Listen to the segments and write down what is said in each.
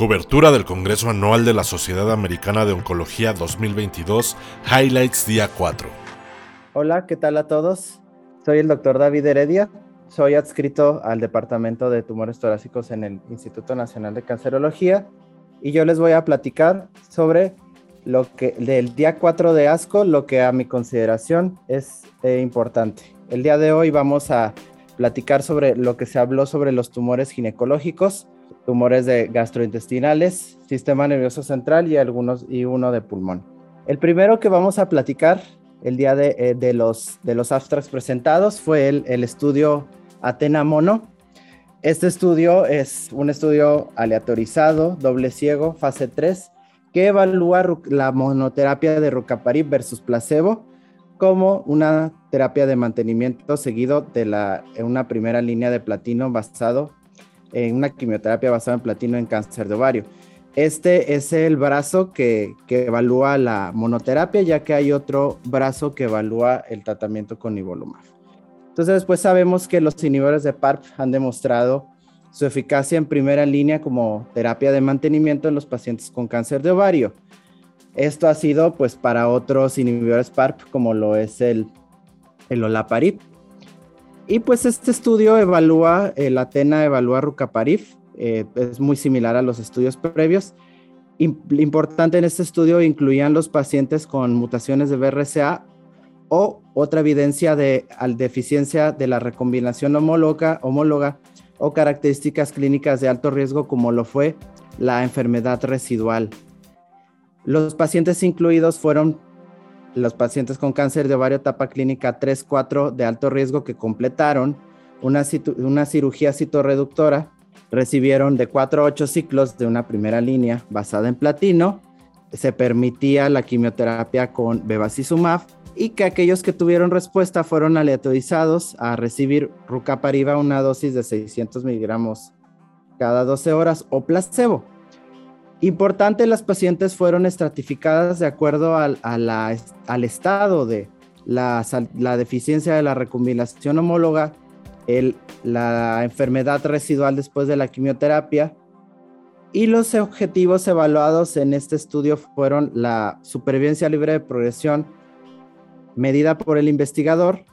Cobertura del Congreso Anual de la Sociedad Americana de Oncología 2022, Highlights Día 4. Hola, ¿qué tal a todos? Soy el doctor David Heredia, soy adscrito al Departamento de Tumores Torácicos en el Instituto Nacional de Cancerología y yo les voy a platicar sobre lo que del día 4 de ASCO, lo que a mi consideración es eh, importante. El día de hoy vamos a platicar sobre lo que se habló sobre los tumores ginecológicos, tumores de gastrointestinales, sistema nervioso central y algunos y uno de pulmón. El primero que vamos a platicar el día de, eh, de los, de los abstracts presentados fue el, el estudio Atena Mono. Este estudio es un estudio aleatorizado, doble ciego, fase 3, que evalúa la monoterapia de rucaparib versus placebo como una terapia de mantenimiento seguido de la, una primera línea de platino basado en una quimioterapia basada en platino en cáncer de ovario. Este es el brazo que, que, evalúa la monoterapia, ya que hay otro brazo que evalúa el tratamiento con nivolumab. Entonces, después sabemos que los inhibidores de PARP han demostrado su eficacia en primera línea como terapia de mantenimiento en los pacientes con cáncer de ovario. Esto ha sido pues para otros inhibidores PARP como lo es el, el olaparib. Y pues este estudio evalúa, el Atena evalúa rucaparib, eh, es muy similar a los estudios previos. Importante en este estudio incluían los pacientes con mutaciones de BRCA o otra evidencia de deficiencia de la recombinación homóloga, homóloga o características clínicas de alto riesgo como lo fue la enfermedad residual. Los pacientes incluidos fueron los pacientes con cáncer de ovario etapa clínica 3-4 de alto riesgo que completaron una, una cirugía citorreductora, recibieron de 4 a 8 ciclos de una primera línea basada en platino, se permitía la quimioterapia con bevacizumab y que aquellos que tuvieron respuesta fueron aleatorizados a recibir rucapariba una dosis de 600 miligramos cada 12 horas o placebo. Importante, las pacientes fueron estratificadas de acuerdo al, al estado de la, la, deficiencia de la recombinación homóloga, el, la enfermedad residual después de la quimioterapia y los objetivos evaluados en este estudio fueron la supervivencia libre de progresión medida por el investigador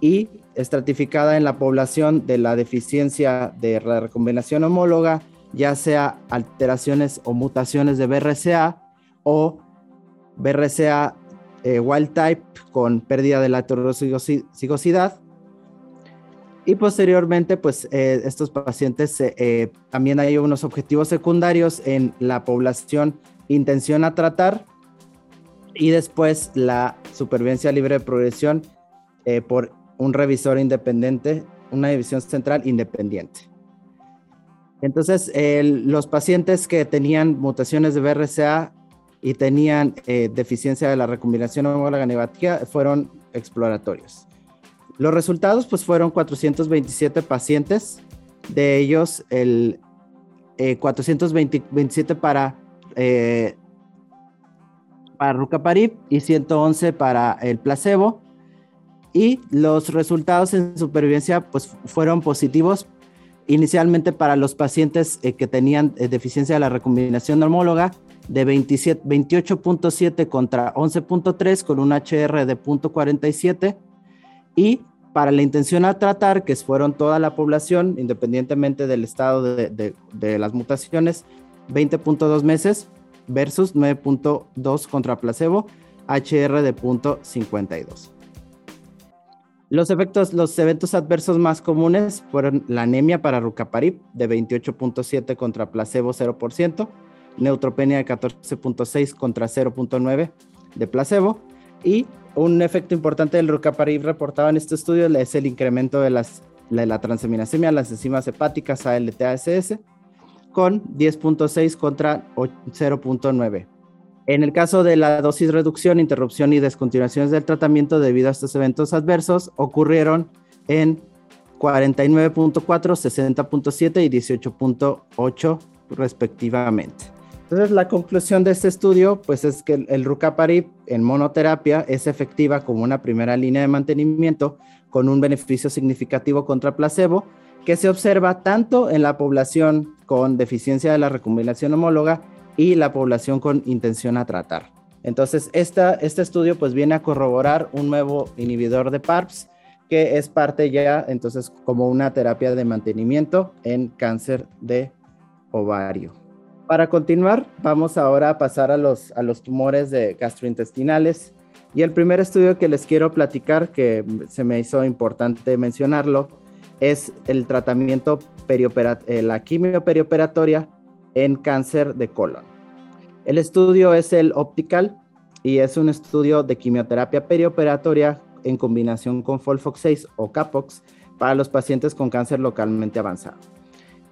y estratificada en la población de la deficiencia de la recombinación homóloga, ya sea alteraciones o mutaciones de BRCA o BRCA eh, wild type con pérdida de la heterocigosidad. Y posteriormente, pues eh, estos pacientes eh, también hay unos objetivos secundarios en la población intención a tratar y después la supervivencia libre de progresión por un revisor independiente, una división central independiente. Entonces, los pacientes que tenían mutaciones de BRCA y tenían eh, deficiencia de la recombinación homóloga fueron exploratorios. Los resultados pues fueron 427 pacientes, de ellos el 427 eh, para para rucaparib y 111 para el placebo. Y los resultados en supervivencia pues, fueron positivos inicialmente para los pacientes eh, que tenían eh, deficiencia de la recombinación homóloga de 28.7 contra 11.3 con un HR de 0.47 y para la intención a tratar, que fueron toda la población, independientemente del estado de, de, de las mutaciones, 20.2 meses, versus 9.2 contra placebo, HR de 0.52. Los, efectos, los eventos adversos más comunes fueron la anemia para rucaparib de 28.7 contra placebo 0%, neutropenia de 14.6 contra 0.9 de placebo y un efecto importante del rucaparib reportado en este estudio es el incremento de, la transaminasemia, las enzimas hepáticas ALT-ASS con 10.6 contra 0.9. En el caso de la dosis reducción, interrupción y descontinuaciones del tratamiento debido a estos eventos adversos, ocurrieron en 49.4, 60.7 y 18.8 respectivamente. Entonces, la conclusión de este estudio, pues es que el rucaparib en monoterapia es efectiva como una primera línea de mantenimiento con un beneficio significativo contra placebo que se observa tanto en la población con deficiencia de la recombinación homóloga y la población con intención a tratar. Entonces, esta, este estudio pues viene a corroborar un nuevo inhibidor de PARPs que es parte ya entonces como una terapia de mantenimiento en cáncer de ovario. Para continuar, vamos ahora a pasar a los, a los tumores de gastrointestinales. Y el primer estudio que les quiero platicar, que se me hizo importante mencionarlo, es el tratamiento eh, la quimio perioperatoria en cáncer de colon. El estudio es el Optical y es un estudio de quimioterapia perioperatoria en combinación con Folfox6 o Capox para los pacientes con cáncer localmente avanzado.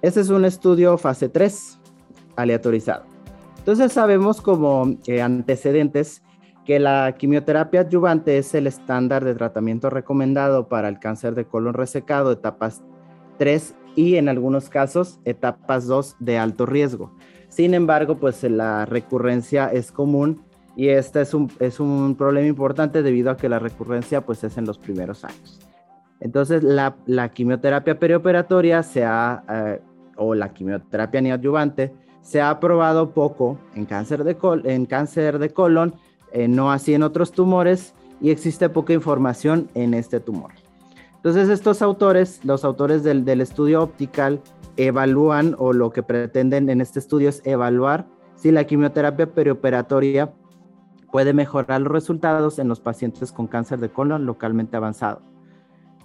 Este es un estudio fase 3 aleatorizado. Entonces sabemos como eh, antecedentes que la quimioterapia adyuvante es el estándar de tratamiento recomendado para el cáncer de colon resecado, etapas 3 y en algunos casos etapas 2 de alto riesgo. Sin embargo, pues la recurrencia es común y este es un, es un problema importante debido a que la recurrencia pues es en los primeros años. Entonces la, la quimioterapia perioperatoria se ha, eh, o la quimioterapia neoadyuvante se ha probado poco en cáncer de, en cáncer de colon, eh, no así en otros tumores y existe poca información en este tumor. Entonces estos autores, los autores del, estudio optical, evalúan o lo que pretenden en este estudio es evaluar si la quimioterapia perioperatoria puede mejorar los resultados en los pacientes con cáncer de colon localmente avanzado.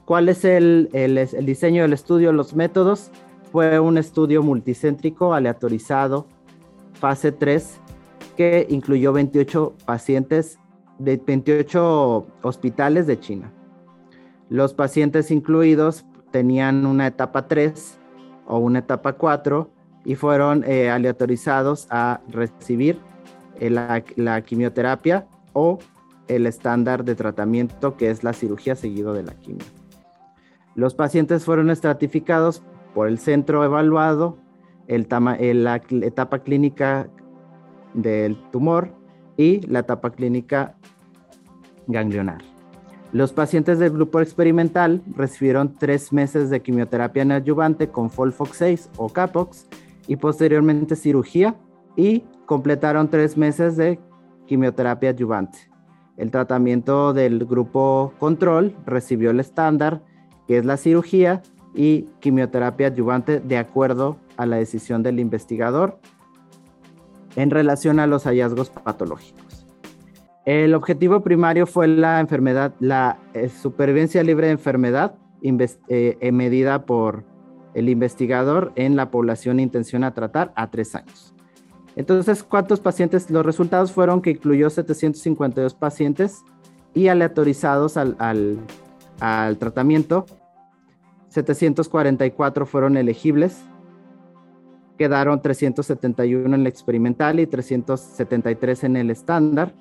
¿Cuál es el, diseño del estudio? Los métodos. Fue un estudio multicéntrico, aleatorizado, fase 3, que incluyó 28 pacientes de 28 hospitales de China. Los pacientes incluidos tenían una etapa 3 o una etapa 4 y fueron eh, aleatorizados a recibir eh, la, quimioterapia o el estándar de tratamiento que es la cirugía seguido de la quimio. Los pacientes fueron estratificados por el centro evaluado, la etapa clínica del tumor y la etapa clínica ganglionar. Los pacientes del grupo experimental recibieron tres meses de quimioterapia neoadyuvante con Folfox6 o Capox y posteriormente cirugía y completaron tres meses de quimioterapia adyuvante. El tratamiento del grupo control recibió el estándar, que es la cirugía y quimioterapia adyuvante de acuerdo a la decisión del investigador en relación a los hallazgos patológicos. El objetivo primario fue la enfermedad, la eh, supervivencia libre de enfermedad eh, medida por el investigador en la población intención a tratar a tres años. Entonces, ¿cuántos pacientes? Los resultados fueron que incluyó 752 pacientes y aleatorizados al, al, tratamiento. 744 fueron elegibles. Quedaron 371 en el experimental y 373 en el estándar.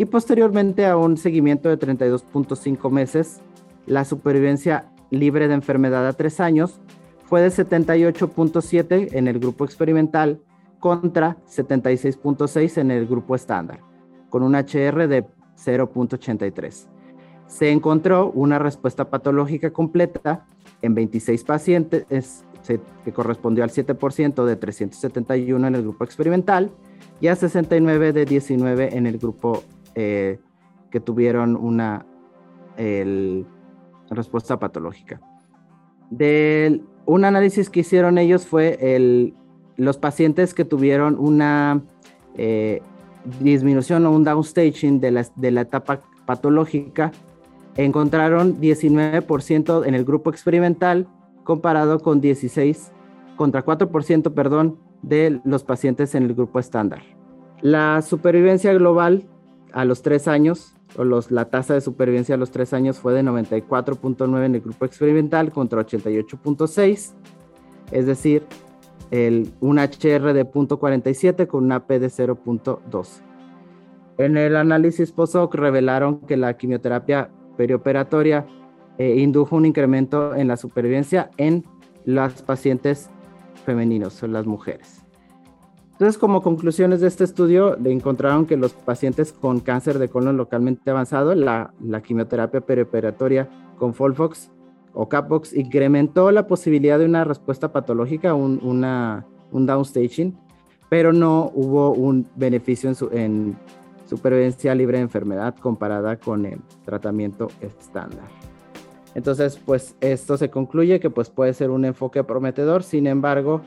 Y posteriormente a un seguimiento de 32.5 meses, la supervivencia libre de enfermedad a tres años fue de 78.7 en el grupo experimental contra 76.6 en el grupo estándar, con un HR de 0.83. Se encontró una respuesta patológica completa en 26 pacientes, que correspondió al 7% de 371 en el grupo experimental y a 69 de 19 en el grupo eh, que tuvieron una respuesta patológica. Un análisis que hicieron ellos fue el los pacientes que tuvieron una eh, disminución o un downstaging de la, de la etapa patológica encontraron 19% en el grupo experimental comparado con 16 contra 4%, perdón, de los pacientes en el grupo estándar. La supervivencia global a los tres años, o los, la tasa de supervivencia a los tres años fue de 94.9 en el grupo experimental contra 88.6, es decir, el, un HR de 0.47 con una P de 0.2. En el análisis POSOC revelaron que la quimioterapia perioperatoria eh, indujo un incremento en la supervivencia en las pacientes femeninos o las mujeres. Entonces, como conclusiones de este estudio, encontraron que los pacientes con cáncer de colon localmente avanzado, la, la quimioterapia perioperatoria con Folfox o Capbox incrementó la posibilidad de una respuesta patológica, un, una, un downstaging, pero no hubo un beneficio en, su, en supervivencia libre de enfermedad comparada con el tratamiento estándar. Entonces, pues esto se concluye que pues puede ser un enfoque prometedor, sin embargo,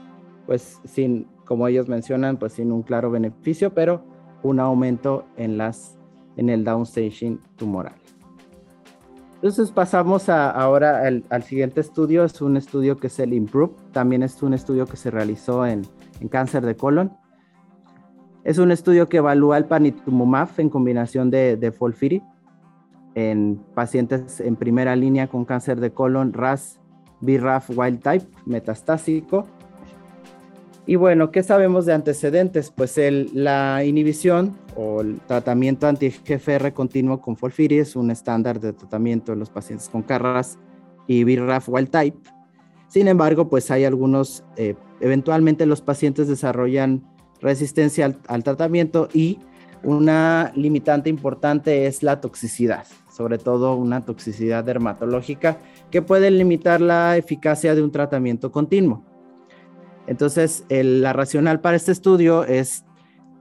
pues sin, como ellos mencionan, pues sin un claro beneficio, pero un aumento en las en el downstaging tumoral. Entonces pasamos ahora al, siguiente estudio, es un estudio que es el IMPROVE, también es un estudio que se realizó en, cáncer de colon. Es un estudio que evalúa el panitumumab en combinación de, de Folfiri en pacientes en primera línea con cáncer de colon RAS, BRAF wild type metastásico y bueno, ¿qué sabemos de antecedentes? Pues la inhibición o el tratamiento anti-GFR continuo con Folfiri es un estándar de tratamiento en los pacientes con CARRAS y BRAF wild type. Sin embargo, pues hay algunos, eh, eventualmente los pacientes desarrollan resistencia al, al tratamiento y una limitante importante es la toxicidad, sobre todo una toxicidad dermatológica que puede limitar la eficacia de un tratamiento continuo. Entonces, la racional para este estudio es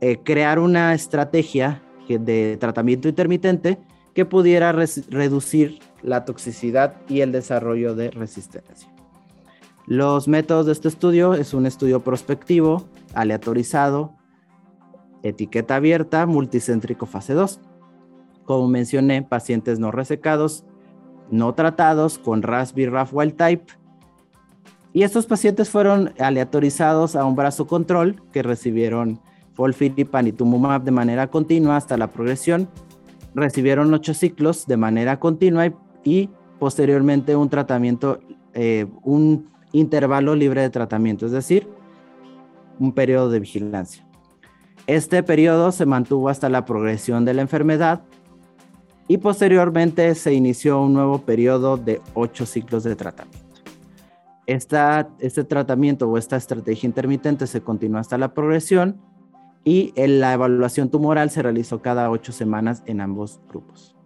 eh, crear una estrategia de tratamiento intermitente que pudiera reducir la toxicidad y el desarrollo de resistencia. Los métodos de este estudio es un estudio prospectivo, aleatorizado, etiqueta abierta, multicéntrico fase 2. Como mencioné, pacientes no resecados, no tratados con Raspberry RAF wild type y estos pacientes fueron aleatorizados a un brazo control que recibieron y panitumumab de manera continua hasta la progresión. Recibieron ocho ciclos de manera continua y, posteriormente un tratamiento, eh, un intervalo libre de tratamiento, es decir, un periodo de vigilancia. Este periodo se mantuvo hasta la progresión de la enfermedad y posteriormente se inició un nuevo periodo de ocho ciclos de tratamiento este tratamiento o esta estrategia intermitente se continúa hasta la progresión y la evaluación tumoral se realizó cada ocho semanas en ambos grupos.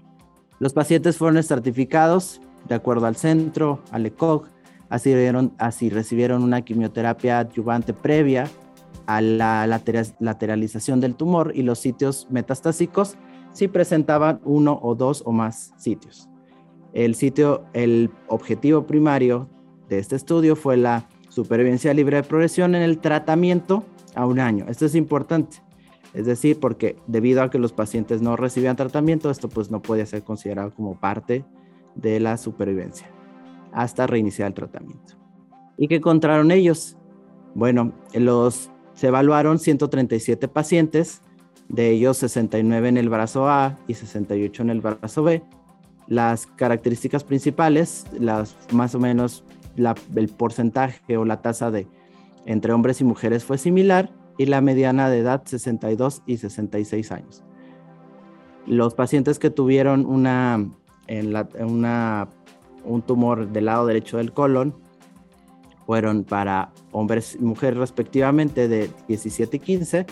Los pacientes fueron estratificados de acuerdo al centro, al ECOG, así, así recibieron una quimioterapia adyuvante previa a la lateralización del tumor y los sitios metastásicos si presentaban uno o dos o más sitios. El sitio, el objetivo primario de este estudio fue la supervivencia libre de progresión en el tratamiento a un año. Esto es importante. Es decir, porque debido a que los pacientes no recibían tratamiento, esto pues no puede ser considerado como parte de la supervivencia hasta reiniciar el tratamiento. ¿Y qué encontraron ellos? Bueno, los, se evaluaron 137 pacientes, de ellos 69 en el brazo A y 68 en el brazo B. Las características principales, las más o menos el porcentaje o la tasa de entre hombres y mujeres fue similar y la mediana de edad 62 y 66 años. Los pacientes que tuvieron una, en una, un tumor del lado derecho del colon fueron para hombres y mujeres respectivamente de 17 y 15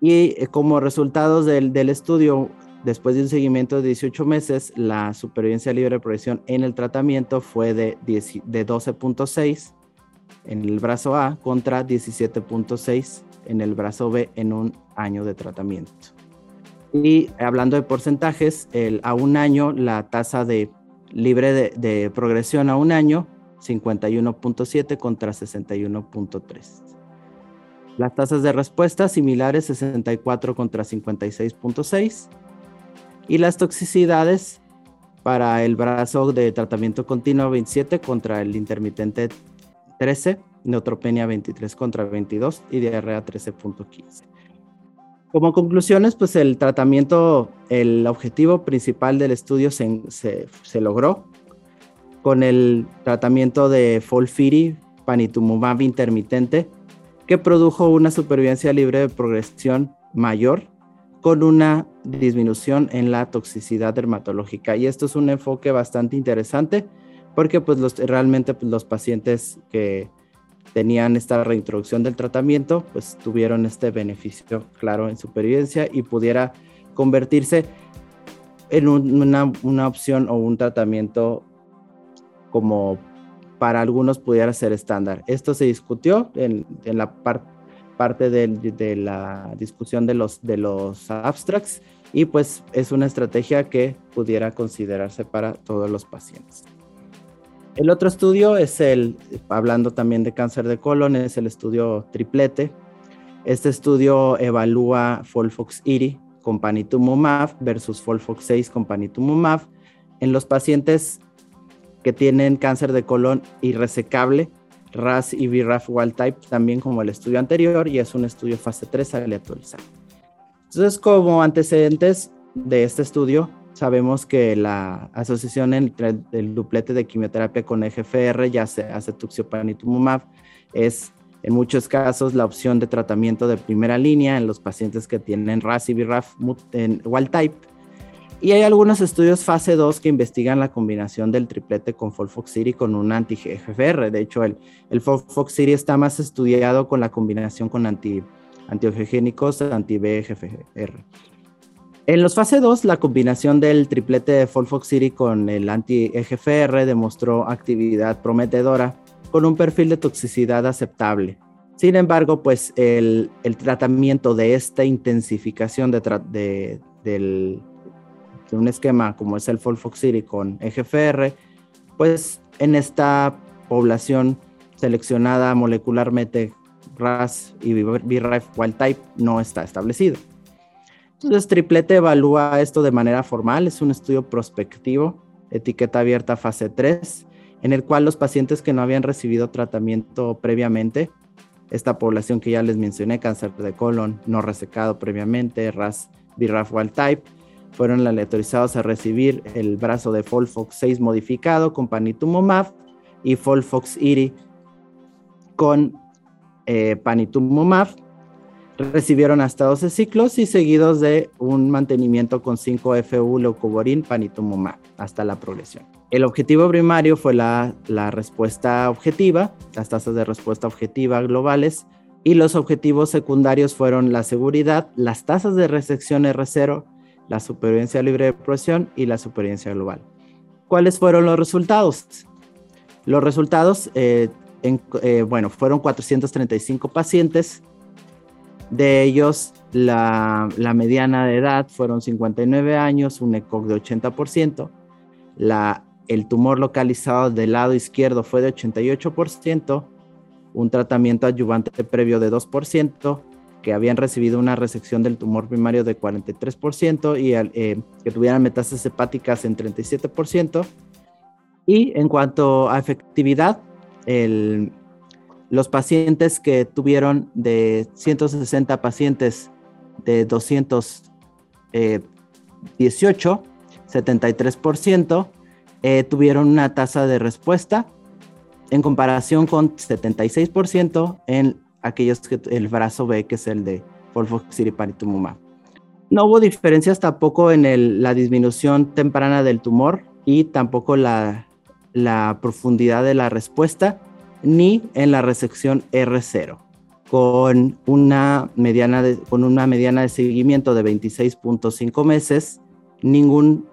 y eh, como resultados del, del estudio Después de un seguimiento de 18 meses, la supervivencia libre de progresión en el tratamiento fue de, de 12.6 en el brazo A contra 17.6 en el brazo B en un año de tratamiento. Y hablando de porcentajes, a un año la tasa de libre de, de progresión a un año, 51.7 contra 61.3. Las tasas de respuesta similares, 64 contra 56.6 y las toxicidades para el brazo de tratamiento continuo 27 contra el intermitente 13, neutropenia 23 contra 22 y diarrea 13.15. Como conclusiones, pues el tratamiento, el objetivo principal del estudio se, se, logró con el tratamiento de Folfiri panitumumab intermitente que produjo una supervivencia libre de progresión mayor con una disminución en la toxicidad dermatológica. Y esto es un enfoque bastante interesante porque pues realmente pues, los pacientes que tenían esta reintroducción del tratamiento pues tuvieron este beneficio claro en supervivencia y pudiera convertirse en una, una opción o un tratamiento como para algunos pudiera ser estándar. Esto se discutió en, la parte de, la discusión de los, de los abstracts y pues es una estrategia que pudiera considerarse para todos los pacientes. El otro estudio es el, hablando también de cáncer de colon, es el estudio triplete. Este estudio evalúa Folfox-IRI con panitumumab versus Folfox 6 con panitumumab en los pacientes que tienen cáncer de colon irresecable, RAS y BRAF wild type, también como el estudio anterior, y es un estudio fase 3 aleatorizado. Entonces, como antecedentes de este estudio, sabemos que la asociación entre el duplete de quimioterapia con EGFR, ya sea tuxipanitumumab, es en muchos casos la opción de tratamiento de primera línea en los pacientes que tienen RAS y BRAF wild type y hay algunos estudios fase 2 que investigan la combinación del triplete con Folfoxiri con un anti-GFR. De hecho, el, el Folfoxiri está más estudiado con la combinación con anti, antiogegénicos anti-BGFR. En los fase 2, la combinación del triplete de Folfoxiri con el anti-EGFR demostró actividad prometedora con un perfil de toxicidad aceptable. Sin embargo, pues el, el tratamiento de esta intensificación de, del de un esquema como es el Folfoxiri con EGFR, pues en esta población seleccionada molecularmente RAS y BRAF wild type no está establecido. Entonces, Triplete evalúa esto de manera formal, es un estudio prospectivo, etiqueta abierta fase 3, en el cual los pacientes que no habían recibido tratamiento previamente, esta población que ya les mencioné, cáncer de colon no resecado previamente, RAS BRAF wild type, fueron aleatorizados a recibir el brazo de Folfox 6 modificado con panitumumab y Folfox IRI con eh, panitumumab. Recibieron hasta 12 ciclos y seguidos de un mantenimiento con 5-FU leucoborin panitumumab hasta la progresión. El objetivo primario fue la, la respuesta objetiva, las tasas de respuesta objetiva globales, y los objetivos secundarios fueron la seguridad, las tasas de resección R0 la supervivencia libre de progresión y la supervivencia global. ¿Cuáles fueron los resultados? Los resultados, eh, eh, bueno, fueron 435 pacientes. De ellos, la, mediana de edad fueron 59 años, un ECOG de 80%. La, el tumor localizado del lado izquierdo fue de 88%, un tratamiento adyuvante previo de 2%, que habían recibido una resección del tumor primario de 43% y eh, que tuvieran metástasis hepáticas en 37%. Y en cuanto a efectividad, los pacientes que tuvieron de 160 pacientes de 218, 73% eh, tuvieron una tasa de respuesta en comparación con 76% en aquellos que el brazo B, que es el de Folfoxiripanitumumab. No hubo diferencias tampoco en la disminución temprana del tumor y tampoco la, la profundidad de la respuesta, ni en la resección R0, con una mediana de, con una mediana de seguimiento de 26.5 meses, ningún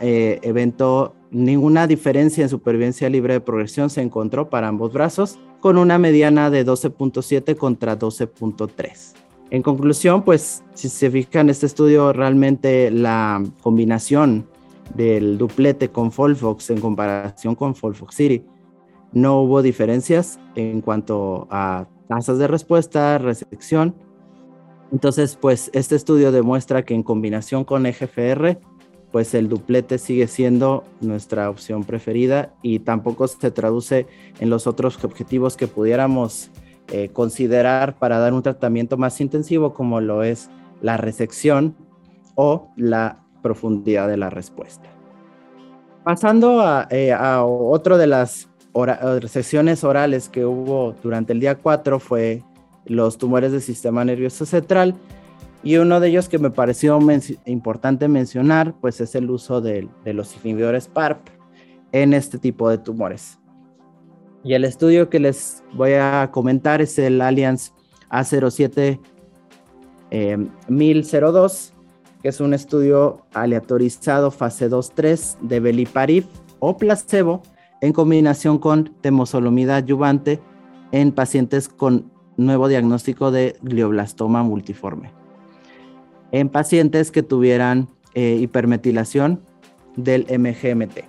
eh, evento, ninguna diferencia en supervivencia libre de progresión se encontró para ambos brazos con una mediana de 12.7 contra 12.3. En conclusión, pues si se fijan en este estudio, realmente la combinación del duplete con Folfox en comparación con Folfoxiri no hubo diferencias en cuanto a tasas de respuesta, resección. Entonces, pues este estudio demuestra que en combinación con EGFR pues el duplete sigue siendo nuestra opción preferida y tampoco se traduce en los otros objetivos que pudiéramos eh, considerar para dar un tratamiento más intensivo como lo es la resección o la profundidad de la respuesta. Pasando a, eh, otro de las sesiones orales que hubo durante el día 4 fue los tumores del sistema nervioso central y uno de ellos que me pareció importante mencionar, pues es el uso de, los inhibidores PARP en este tipo de tumores. Y el estudio que les voy a comentar es el Alliance A07 1002, que es un estudio aleatorizado fase 2-3 de Beliparib o placebo en combinación con temozolomida adyuvante en pacientes con nuevo diagnóstico de glioblastoma multiforme. En pacientes que tuvieran eh, hipermetilación del MGMT.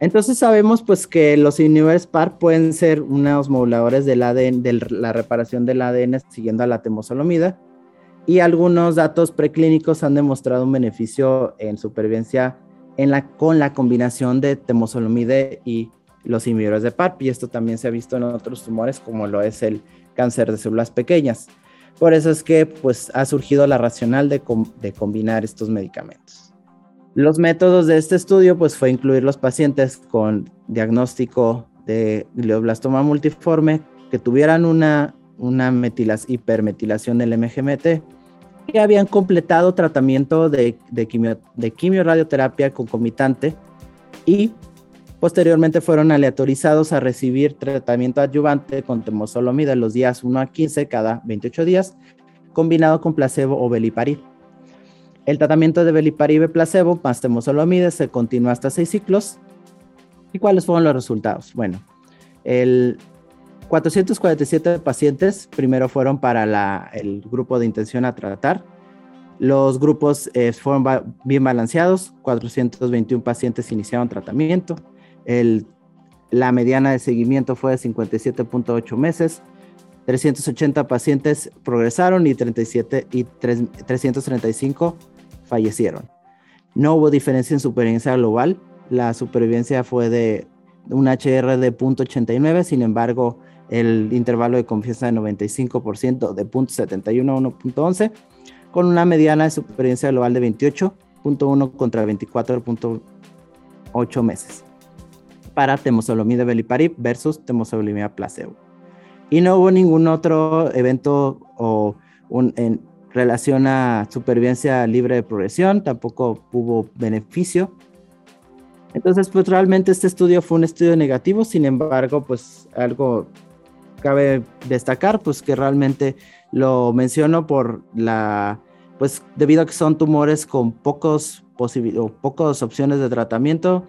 Entonces sabemos pues que los inhibidores PAR pueden ser unos moduladores del ADN, de la reparación del ADN siguiendo a la temozolomida y algunos datos preclínicos han demostrado un beneficio en supervivencia en la, con la combinación de temozolomide y los inhibidores de PARP y esto también se ha visto en otros tumores como lo es el cáncer de células pequeñas. Por eso es que pues ha surgido la racional de, de combinar estos medicamentos. Los métodos de este estudio pues fue incluir los pacientes con diagnóstico de glioblastoma multiforme que tuvieran una, una hipermetilación del MGMT que habían completado tratamiento de, de, quimio, de quimioradioterapia concomitante y posteriormente fueron aleatorizados a recibir tratamiento adyuvante con temozolomida los días 1 a 15 cada 28 días, combinado con placebo o beliparib. El tratamiento de beliparib placebo más temozolomida se continuó hasta seis ciclos. ¿Y cuáles fueron los resultados? Bueno, el 447 pacientes primero fueron para el grupo de intención a tratar. Los grupos eh, fueron bien balanceados. 421 pacientes iniciaron tratamiento. La mediana de seguimiento fue de 57.8 meses. 380 pacientes progresaron y, 37, y 335 fallecieron. No hubo diferencia en supervivencia global. La supervivencia fue de un HR de 0.89, sin embargo, el intervalo de confianza de 95% de 0.71 a 1.11, con una mediana de supervivencia global de 28.1 contra 24.8 meses para temozolomida veliparib versus temozolomida placebo. Y no hubo ningún otro evento o en relación a supervivencia libre de progresión, tampoco hubo beneficio. Entonces, pues realmente este estudio fue un estudio negativo, sin embargo, pues algo cabe destacar, pues que realmente lo menciono por la, pues debido a que son tumores con pocos o pocas opciones de tratamiento,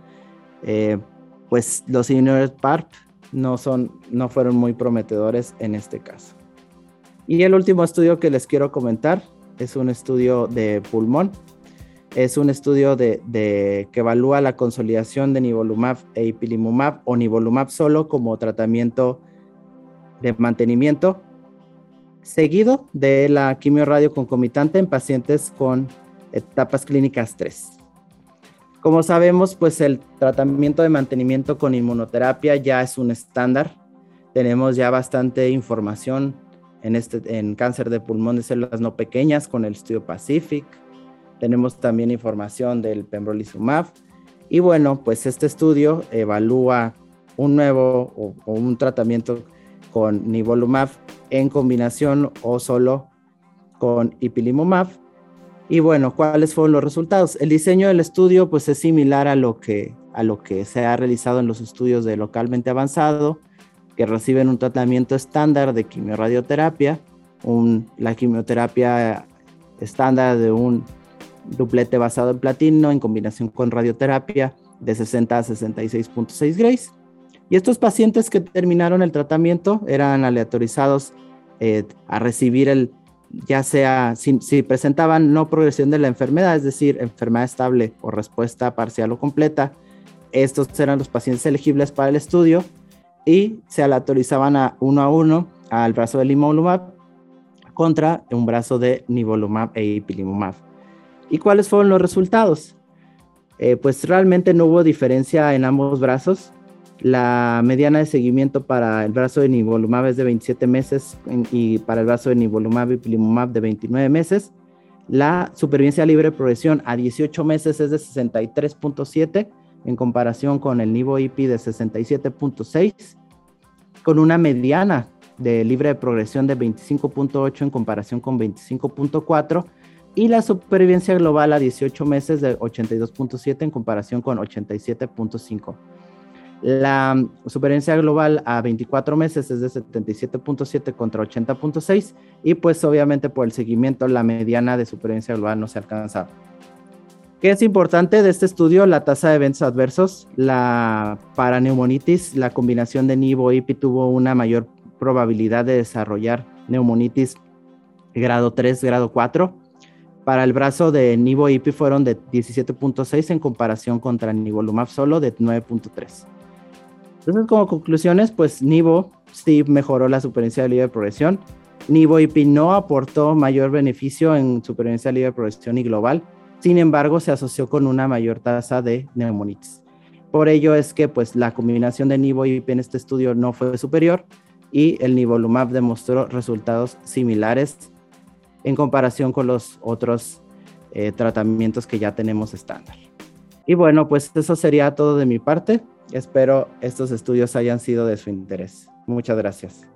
eh, pues los inhibidores PARP no, son, no fueron muy prometedores en este caso. Y el último estudio que les quiero comentar es un estudio de pulmón. Es un estudio de, de, que evalúa la consolidación de nivolumab e ipilimumab o nivolumab solo como tratamiento de mantenimiento seguido de la quimioradio concomitante en pacientes con etapas clínicas 3. Como sabemos, pues el tratamiento de mantenimiento con inmunoterapia ya es un estándar. Tenemos ya bastante información en, este, en cáncer de pulmón de células no pequeñas con el estudio Pacific. Tenemos también información del pembrolizumab. Y bueno, pues este estudio evalúa un nuevo o, o un tratamiento con nivolumab en combinación o solo con ipilimumab. Y bueno, ¿cuáles fueron los resultados? El diseño del estudio pues es similar a lo que, a lo que se ha realizado en los estudios de localmente avanzado, que reciben un tratamiento estándar de quimiorradioterapia, un, la quimioterapia estándar de un duplete basado en platino en combinación con radioterapia de 60 a 66.6 grays y estos pacientes que terminaron el tratamiento eran aleatorizados eh, a recibir el, ya sea si, presentaban no progresión de la enfermedad, es decir, enfermedad estable o respuesta parcial o completa, estos eran los pacientes elegibles para el estudio y se aleatorizaban a uno a uno al brazo de limolumab contra un brazo de nivolumab e ipilimumab. ¿Y cuáles fueron los resultados? Eh, pues realmente no hubo diferencia en ambos brazos. La mediana de seguimiento para el brazo de nivolumab es de 27 meses y para el brazo de nivolumab y pilimumab de 29 meses. La supervivencia libre de progresión a 18 meses es de 63.7 en comparación con el nivo IP de 67.6, con una mediana de libre de progresión de 25.8 en comparación con 25.4 y la supervivencia global a 18 meses de 82.7 en comparación con 87.5. La supervivencia global a 24 meses es de 77.7 contra 80.6 y pues obviamente por el seguimiento la mediana de supervivencia global no se alcanza. ¿Qué es importante de este estudio? La tasa de eventos adversos. La para neumonitis, la combinación de nivo y IPI tuvo una mayor probabilidad de desarrollar neumonitis grado 3, grado 4. Para el brazo de Nivo IPI fueron de 17.6 en comparación contra Nivolumab solo de 9.3. Entonces, como conclusiones, pues Nivo sí mejoró la supervivencia libre de progresión. Nivo IPI no aportó mayor beneficio en supervivencia libre de progresión y global. Sin embargo, se asoció con una mayor tasa de neumonitis. Por ello es que pues la combinación de Nivo y IPI en este estudio no fue superior y el nivolumab demostró resultados similares en comparación con los otros eh, tratamientos que ya tenemos estándar. Y bueno, pues eso sería todo de mi parte. Espero estos estudios hayan sido de su interés. Muchas gracias.